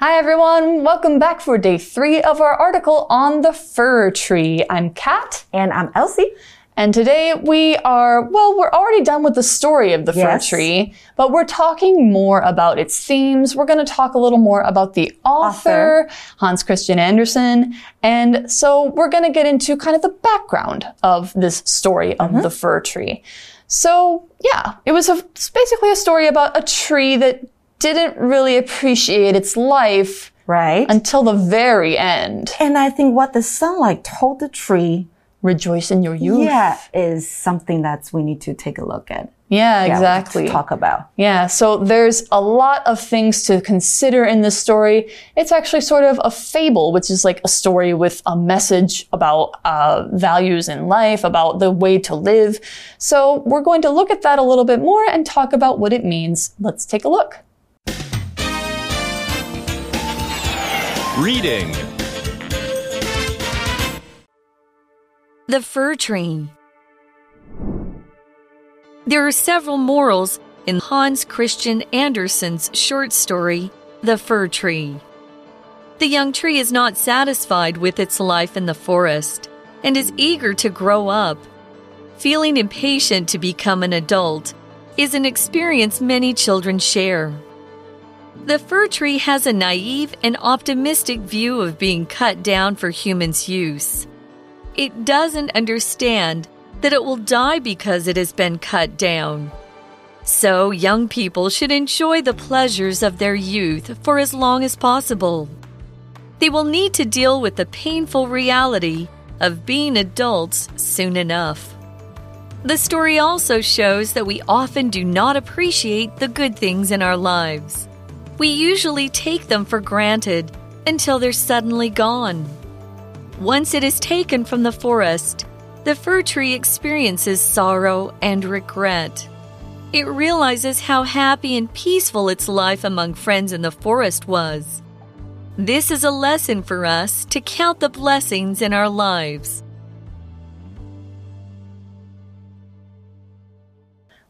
Hi everyone, welcome back for day three of our article on the fir tree. I'm Kat. And I'm Elsie. And today we are, well, we're already done with the story of the Yes. fir tree, but we're talking more about its themes. We're going to talk a little more about the author, Hans Christian Andersen. And so we're going to get into kind of the background of this story of mm-hmm. the fir tree. So yeah, it was a, basically a story about a tree that didn't really appreciate its life Right. until the very end. And I think what the sunlight told the tree, Rejoice in your youth. yeah, is something that we need to take a look at. Yeah, Yeah, exactly. talk about. Yeah, so there's a lot of things to consider in this story. It's actually sort of a fable, which is like a story with a message about uh, values in life, about the way to live. So we're going to look at that a little bit more and talk about what it means. Let's take a look. Reading. The Fir Tree. There are several morals in Hans Christian Andersen's short story, The Fir Tree. The young tree is not satisfied with its life in the forest and is eager to grow up. Feeling impatient to become an adult is an experience many children share. The fir tree has a naive and optimistic view of being cut down for humans' use it doesn't understand that it will die because it has been cut down. So, young people should enjoy the pleasures of their youth for as long as possible. They will need to deal with the painful reality of being adults soon enough. The story also shows that we often do not appreciate the good things in our lives. We usually take them for granted until they're suddenly gone. Once it is taken from the forest, the fir tree experiences sorrow and regret. It realizes how happy and peaceful its life among friends in the forest was. This is a lesson for us to count the blessings in our lives.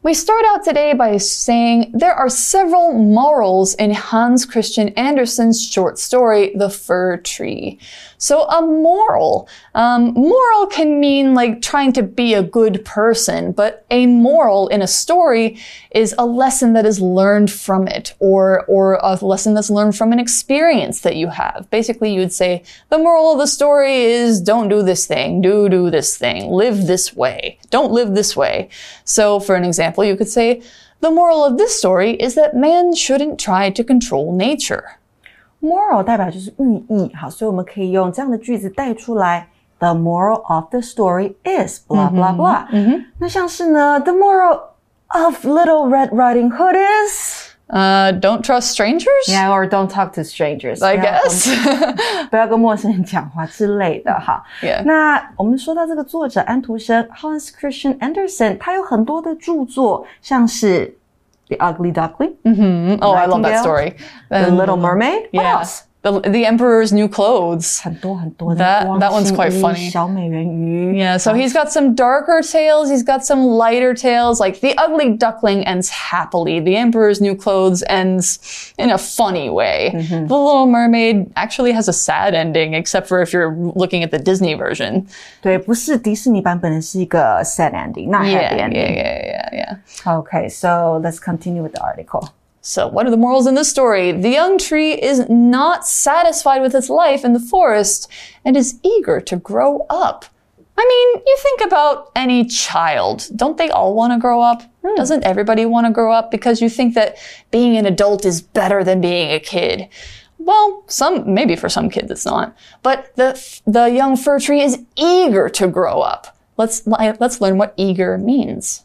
We start out today by saying there are several morals in Hans Christian Andersen's short story, The Fir Tree. So a moral, um, moral can mean like trying to be a good person, but a moral in a story is a lesson that is learned from it, or or a lesson that's learned from an experience that you have. Basically, you would say the moral of the story is don't do this thing, do do this thing, live this way, don't live this way. So, for an example, you could say the moral of this story is that man shouldn't try to control nature Moral 代表就是寓意，好，所以我们可以用这样的句子带出来。The moral of the story is blah blah blah。那像是呢，The moral of Little Red Riding Hood is Uh, don't trust strangers? yeah or don't talk to strangers。 I 不要跟 guess. 不要跟陌生人讲话之类的哈。 Yeah. 那我们说到这个作者安徒生 Hans Christian Andersen，他有很多的着作，像是 the Ugly Duckling、oh, mm-hmm. I love that story. The And- Little um, Mermaid。What yeah. else？The, the Emperor's New Clothes. 很多很多的 That- 光 that one's 心 quite 衣 funny. 小美人鱼。 Yeah, so he's got some darker tales, he's got some lighter tales, like The Ugly Duckling ends happily, The Emperor's New Clothes ends in a funny way. The Little Mermaid actually has a sad ending, except for if you're looking at the Disney version. 对，不是迪士尼版本的是一个 sad ending，not Yeah, happy yeah, ending。 yeah, yeah, yeah. Okay, so let's continue with the article. So, what are the morals in this story? The young tree is not satisfied with its life in the forest and is eager to grow up. I mean, you think about any child. Don't they all want to grow up? Hmm. Doesn't everybody want to grow up because you think that being an adult is better than being a kid? Well, some maybe for some kids it's not. But the the young fir tree is eager to grow up. Let's let's learn what eager means.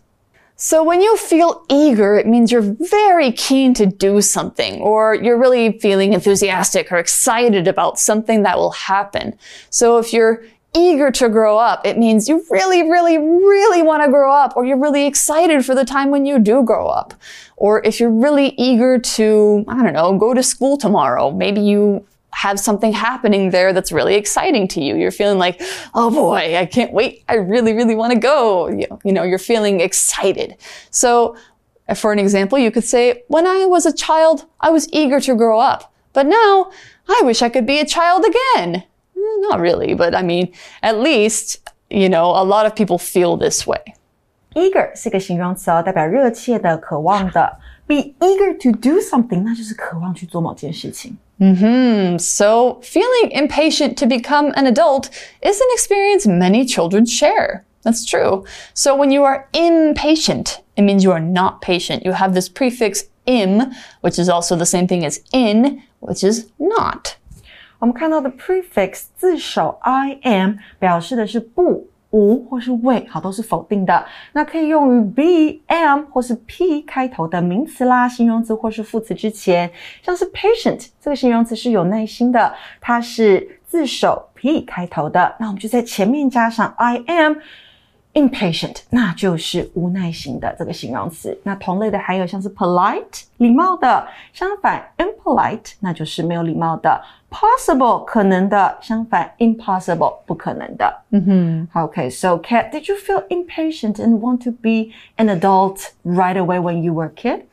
So when you feel eager, it means you're very keen to do something, or you're really feeling enthusiastic or excited about something that will happen. So if you're eager to grow up, it means you really, really, really want to grow up, or you're really excited for the time when you do grow up. Or if you're really eager to, I don't know, go to school tomorrow, maybe you have something happening there that's really exciting to you. You're feeling like, oh boy, I can't wait. I really, really want to go. You know, you know, you're feeling excited. So for an example, you could say, when I was a child, I was eager to grow up. But now, I wish I could be a child again. Eh, Not really, but I mean, at least, you know, a lot of people feel this way. Eager 是个形容词哦，代表热切的、渴望的。Be eager to do something，那就是渴望去做某件事情。 Hmm, so feeling impatient to become an adult is an experience many children share. That's true. So when you are impatient, it means you are not patient. You have this prefix im, which is also the same thing as in, which is not. 我们看到的 prefix 字首 I am 表示的是不、 无或是未，好，都是否定的。那可以用于 be、am 或是 p 开头的名词啦、形容词或是副词之前，像是 patient 这个形容词是有耐心的，它是自首 p 开头的，那我们就在前面加上 I am。impatient，那就是无耐心的这个形容词。那同类的还有像是 polite，礼貌的；相反，impolite，那就是没有礼貌的。possible 可能的，相反 impossible 不可能的。嗯哼。Okay, so Kat, did you feel impatient and want to be an adult right away when you were a kid?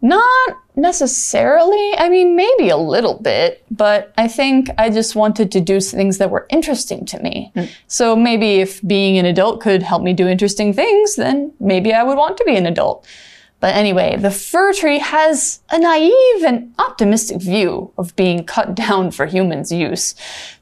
Not necessarily. I mean, maybe a little bit, but I think I just wanted to do things that were interesting to me. So maybe if being an adult could help me do interesting things, then maybe I would want to be an adult. But anyway, the fir tree has a naive and optimistic view of being cut down for humans' use.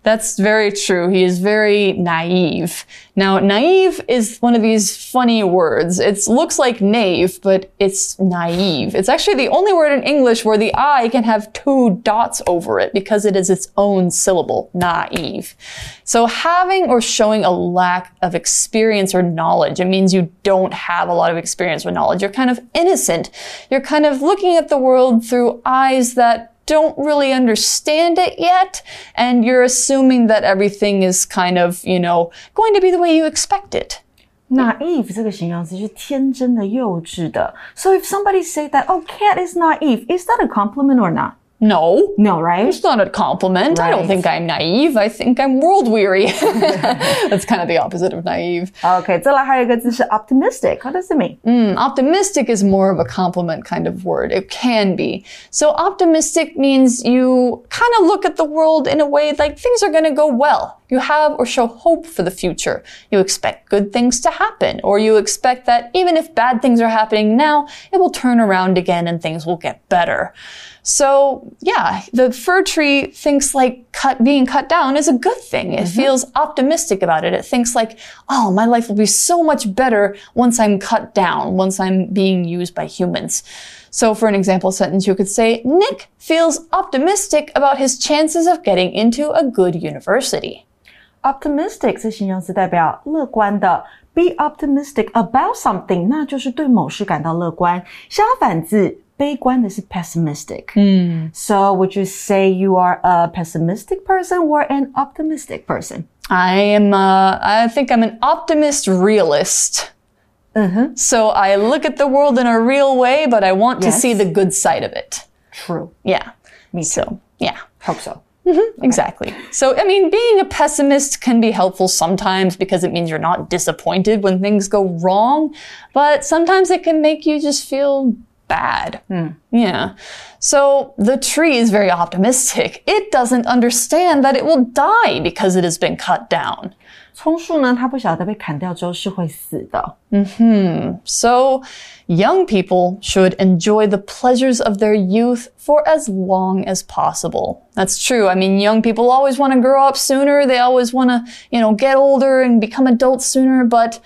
That's very true. He is very naive. Now, naive is one of these funny words. It looks like knave, but it's naive. It's actually the only word in English where the I can have two dots over it because it is its own syllable, naive. So having or showing a lack of experience or knowledge, it means you don't have a lot of experience or knowledge. You're kind of innocent. You're kind of looking at the world through eyes that don't really understand it yet. And you're assuming that everything is kind of, you know, going to be the way you expect it. Naive so if somebody say that, oh, Kat is naive, is that a compliment or not? No. No, right? It's not a compliment. I don't Right. think I'm naive. I think I'm world weary. That's kind of the opposite of naive. OK，再来还有一个字是 optimistic. What does it mean? Mm, optimistic is more of a compliment kind of word. It can be. So optimistic means you kind of look at the world in a way like things are going to go well. You have or show hope for the future. You expect good things to happen, or you expect that even if bad things are happening now, it will turn around again and things will get better. So yeah, the fir tree thinks like cut, being cut down is a good thing. It mm-hmm. feels optimistic about it. It thinks like, oh, my life will be so much better once I'm cut down, once I'm being used by humans. So for an example sentence, you could say, Nick feels optimistic about his chances of getting into a good university Optimistic 这形容词代表乐观的。Be optimistic about something，那就是对某事感到乐观。相反字悲观的是 pessimistic。嗯，So would you say you are a pessimistic person or an optimistic person? I am, uh, I think I'm an optimist realist. So I look at the world in a real way, but I want to Yes. see the good side of it. True. Yeah. Me too. So, yeah. Hope so. Mm-hmm. Exactly. So, I mean, being a pessimist can be helpful sometimes because it means you're not disappointed when things go wrong, but sometimes it can make you just feel bad. Hmm. Yeah. So, the tree is very optimistic. It doesn't understand that it will die because it has been cut down. 枞树呢，它不晓得被砍掉之后是会死的。嗯哼，So young people should enjoy the pleasures of their youth for as long as possible. That's true. I mean, young people always want to grow up sooner. They always want to, you know, get older and become adults sooner, but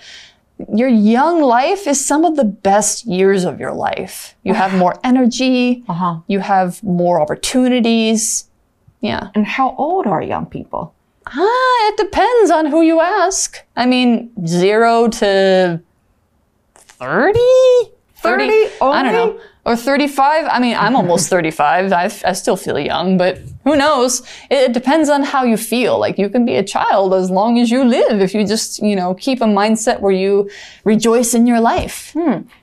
your young life is some of the best years of your life. You have more energy. Uh -huh. You have more opportunities. Yeah. And how old are young people? Ah, it depends on who you ask. I mean, zero to 30? 30 I don't know. only? Or 35. I mean, I'm almost 35. I, I still feel young, but who knows? It, it depends on how you feel. Like, you can be a child as long as you live if you just, you know, keep a mindset where you rejoice in your life.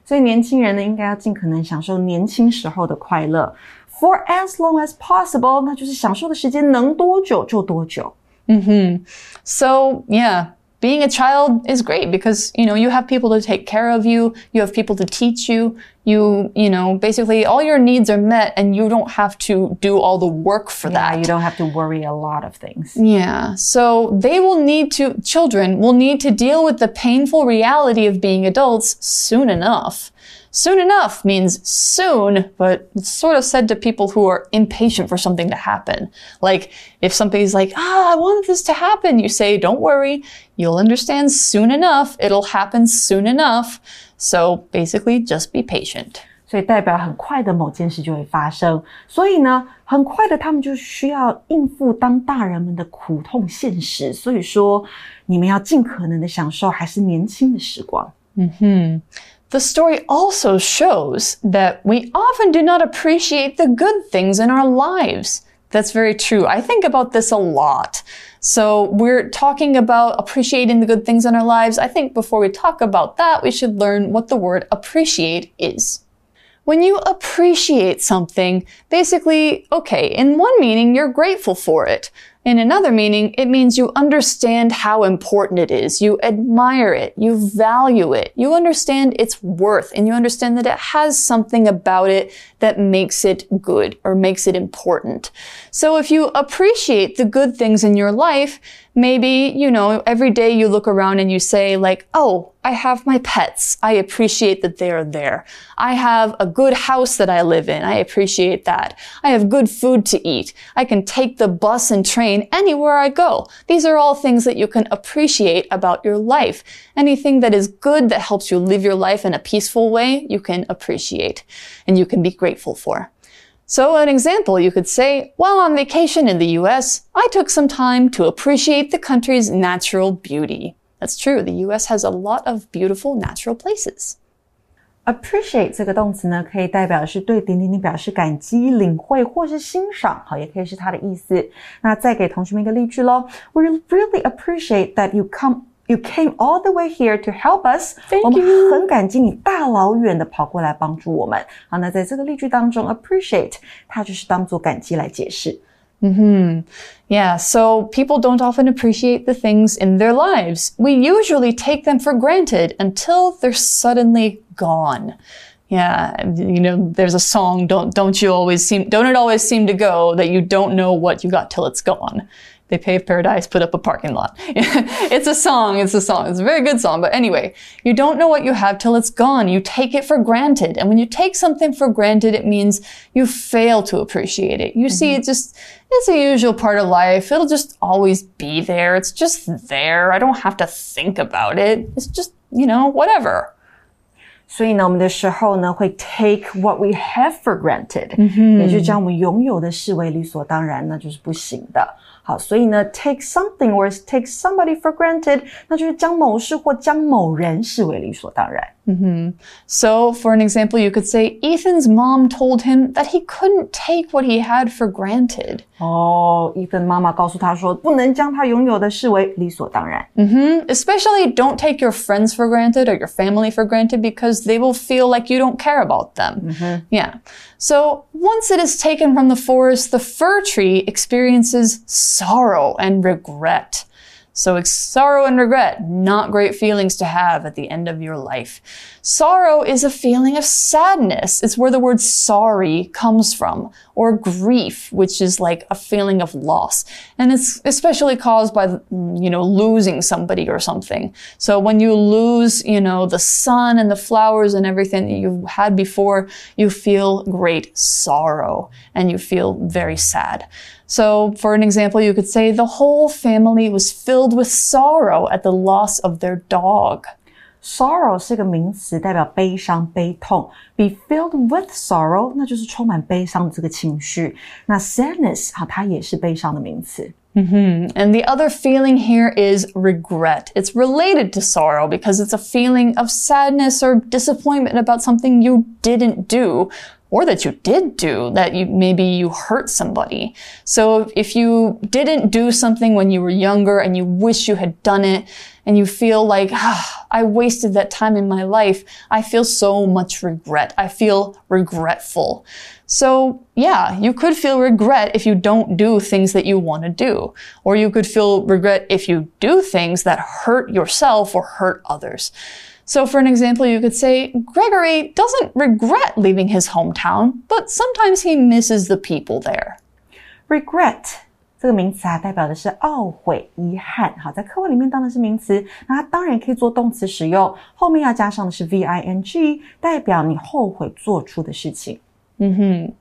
所以年轻人呢，应该要尽可能享受年轻时候的快乐。For as long as possible，那就是享受的时间能多久就多久。 Mm-hmm. So, yeah, being a child is great because, you know, you have people to take care of you, you have people to teach you, you, you know, basically all your needs are met and you don't have to do all the work for Yeah, that. you don't have to worry a lot of things. Yeah, so they will need to, children will need to deal with the painful reality of being adults soon enough. Soon enough means soon, but it's sort of said to people who are impatient for something to happen. Like, if somebody's like, ah, I want this to happen, you say, don't worry, you'll understand soon enough, it'll happen soon enough. So basically, just be patient. 所以代表很快的某件事就会发生，所以呢，很快的他们就需要应付当大人们的苦痛现实。所以说，你们要尽可能的享受还是年轻的时光。 The story also shows that we often do not appreciate the good things in our lives. That's very true. I think about this a lot. So we're talking about appreciating the good things in our lives. I think before we talk about that, we should learn what the word appreciate is. When you appreciate something, basically, okay, in one meaning, you're grateful for it. In another meaning, it means you understand how important it is. You admire it. You value it. You understand its worth and you understand that it has something about it that makes it good or makes it important. So if you appreciate the good things in your life, maybe, you know, every day you look around and you say like, oh, I have my pets. I appreciate that they are there. I have a good house that I live in. I appreciate that. I have good food to eat. I can take the bus and train anywhere I go. These are all things that you can appreciate about your life. Anything that is good that helps you live your life in a peaceful way, you can appreciate and you can be grateful for. So, an example, you could say, while on vacation in the US, I took some time to appreciate the country's natural beauty. That's true. The US has a lot of beautiful natural places. appreciate 这个动词呢，可以代表是对点点点表示感激、领会或是欣赏，好，也可以是它的意思。那再给同学们一个例句喽：We really appreciate that you come. You came all the way here to help us. Thank 我们 you. 很感激你大老远的跑过来帮助我们。好，那在这个例句当中，appreciate 它就是当做感激来解释。 Yeah, so people don't often appreciate the things in their lives. We usually take them for granted until they're suddenly gone. Yeah, you know, there's a song, don't don't you always seem don't it always seem to go that you don't know what you got till it's gone. They paved paradise, put up a parking lot. it's a song, it's a song. It's a very good song. But anyway, you don't know what you have till it's gone. You take it for granted. And when you take something for granted, it means you fail to appreciate it. You see, it just, it's a usual part of life. It'll just always be there. It's just there. I don't have to think about it. It's just, you know, whatever. 所以呢，我们的时候呢，会 take what we have for granted，、也就是将我们拥有的视为理所当然，那就是不行的。 好，所以呢，take something or take somebody for granted，那就是将某事或将某人视为理所当然。 So, for an example, you could say Ethan's mom told him that he couldn't take what he had for granted. 哦，伊芬妈妈告诉他说，不能将他拥有的视为理所当然。 Especially don't take your friends for granted or your family for granted because they will feel like you don't care about them. Yeah. So once it is taken from the forest, the fir tree experiences sorrow and regret. So it's sorrow and regret, not great feelings to have at the end of your life. Sorrow is a feeling of sadness. It's where the word sorry comes from, or grief, which is like a feeling of loss. And it's especially caused by, you know, losing somebody or something. So when you lose, you know, the sun and the flowers and everything that you had before, you feel great sorrow and you feel very sad. So, for an example, you could say the whole family was filled with sorrow at the loss of their dog. Sorrow 是个名词，代表悲伤、悲痛。Be filled with sorrow，那就是充满悲伤的这个情绪。那 sadness 啊，它也是悲伤的名词。 And the other feeling here is regret. It's related to sorrow because it's a feeling of sadness or disappointment about something you didn't do or that you did do that you maybe you hurt somebody. So if you didn't do something when you were younger and you wish you had done it and you feel like ah, I wasted that time in my life, I feel so much regret. I feel regretful. So yeah, you could feel regret if you don't do things that you want to do, or you could feel regret if you do things that hurt yourself or hurt others. So, for an example, you could say Gregory doesn't regret leaving his hometown, but sometimes he misses the people there. Regret 这个名词啊，代表的是懊悔、遗憾。好，在课文里面当然是名词，那它当然可以做动词使用，后面要加上的是 v i n g，代表你后悔做出的事情。嗯哼。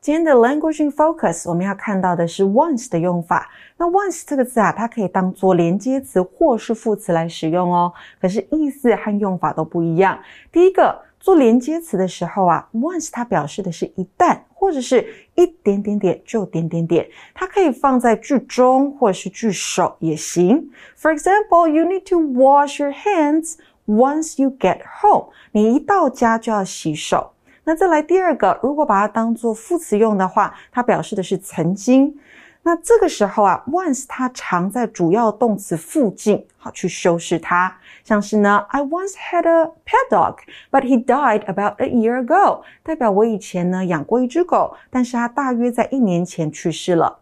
今天的 language in focus，我们要看到的是 once 的用法。那 once 这个字啊，它可以当做连接词或是副词来使用哦。可是意思和用法都不一样。第一个，做连接词的时候啊，once 它表示的是一旦或者是一点点点就点点点，它可以放在句中或者是句首也行。For example, you need to wash your hands once you get home。你一到家就要洗手。那再来第二个，如果把它当做副词用的话，它表示的是曾经。那这个时候啊，once 它常在主要动词附近，好去修饰它。像是呢，I once had a pet dog，but he died about a year ago，代表我以前呢养过一只狗，但是它大约在一年前去世了。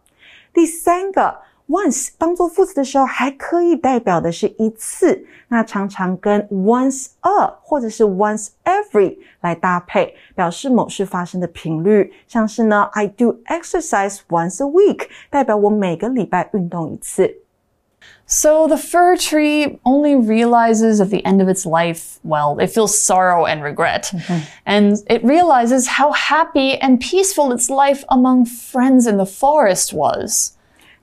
第三个。once 当做副词的时候，还可以代表的是一次，那常常跟 once a 或者是 once every 来搭配，表示某事发生的频率。像是呢，I do exercise once a week，代表我每个礼拜运动一次。So the fir tree only realizes at the end of its life, well, it feels sorrow and regret. Mm -hmm. And it realizes how happy and peaceful its life among friends in the forest was.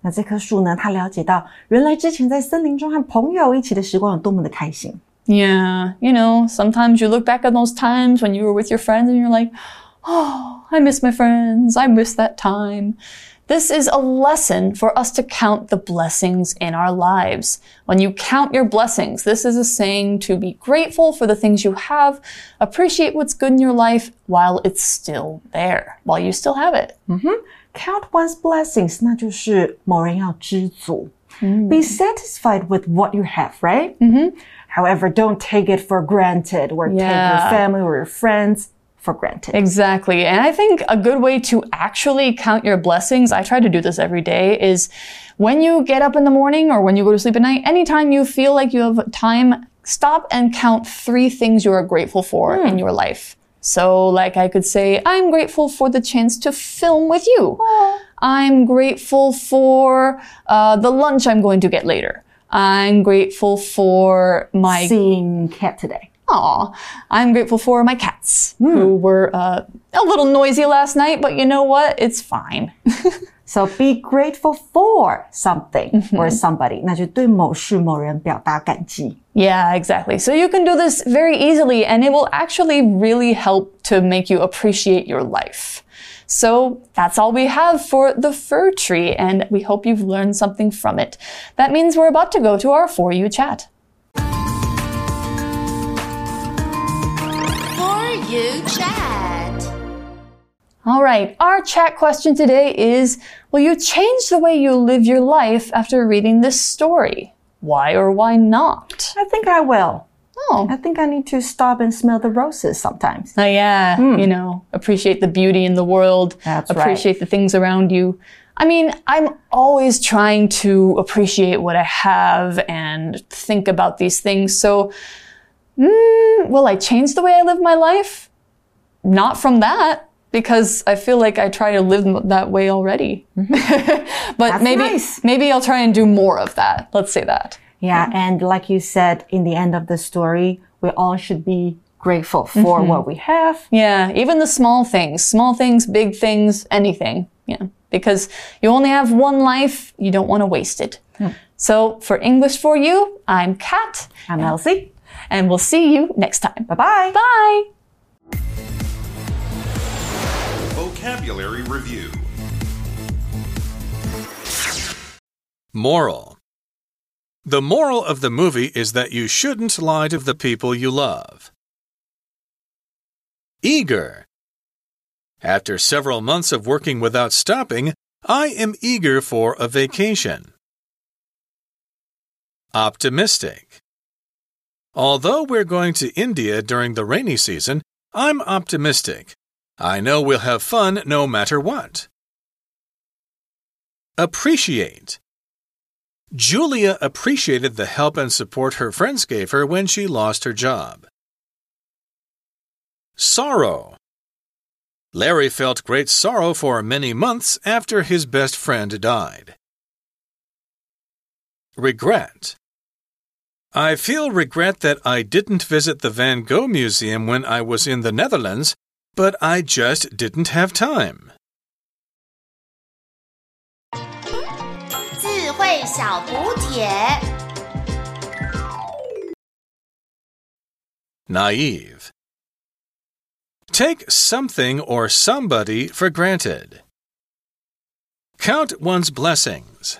那这棵树呢？它了解到，原来之前在森林中和朋友一起的时光有多么的开心。Yeah, you know, sometimes you look back at those times when you were with your friends and you're like, oh, I miss my friends. I miss that time. This is a lesson for us to count the blessings in our lives. When you count your blessings, this is a saying to be grateful for the things you have, appreciate what's good in your life while it's still there, while you still have it. Mm -hmm count one's blessings，那就是某人要知足。Mm. Be satisfied with what you have, right? Mm -hmm. However, don't take it for granted or yeah. take your family or your friends for granted. Exactly. And I think a good way to actually count your blessings, I try to do this every day, is when you get up in the morning or when you go to sleep at night, anytime you feel like you have time, stop and count three things you are grateful for mm. in your life. So, like, I could say, I'm grateful for the chance to film with you. Aww. I'm grateful for uh, the lunch I'm going to get later. I'm grateful for my seeing cat today. Aw, I'm grateful for my cats mm. who were uh, a little noisy last night, but you know what? It's fine. So be grateful for something mm-hmm. or somebody. Yeah, exactly. So you can do this very easily and it will actually really help to make you appreciate your life. So that's all we have for the fir tree, and we hope you've learned something from it. That means we're about to go to our For You chat. For You chat. All right, our chat question today is Will you change the way you live your life after reading this story? Why or why not? I think I will. Oh. I think I need to stop and smell the roses sometimes. Oh, yeah. Mm. You know, appreciate the beauty in the world, That's appreciate right. the things around you. I mean, I'm always trying to appreciate what I have and think about these things. So, mm, will I change the way I live my life? Not from that because I feel like I try to live that way already. Mm-hmm. but That's maybe nice. maybe I'll try and do more of that. Let's say that. Yeah, and like you said in the end of the story, we all should be grateful for mm-hmm. what we have. Yeah, even the small things, small things, big things, anything. Yeah, because you only have one life, you don't want to waste it. Mm. So for English for you, I'm Kat. I'm Elsie. And we'll see you next time. Bye-bye. Bye. Vocabulary Review Moral The moral of the movie is that you shouldn't lie to the people you love. Eager After several months of working without stopping, I am eager for a vacation. Optimistic. Although we're going to India during the rainy season, I'm optimistic. I know we'll have fun no matter what. Appreciate. Julia appreciated the help and support her friends gave her when she lost her job. Sorrow. Larry felt great sorrow for many months after his best friend died. Regret. I feel regret that I didn't visit the Van Gogh Museum when I was in the Netherlands, but I just didn't have time. 智慧小补帖。 Naive. Take something or somebody for granted. Count one's blessings.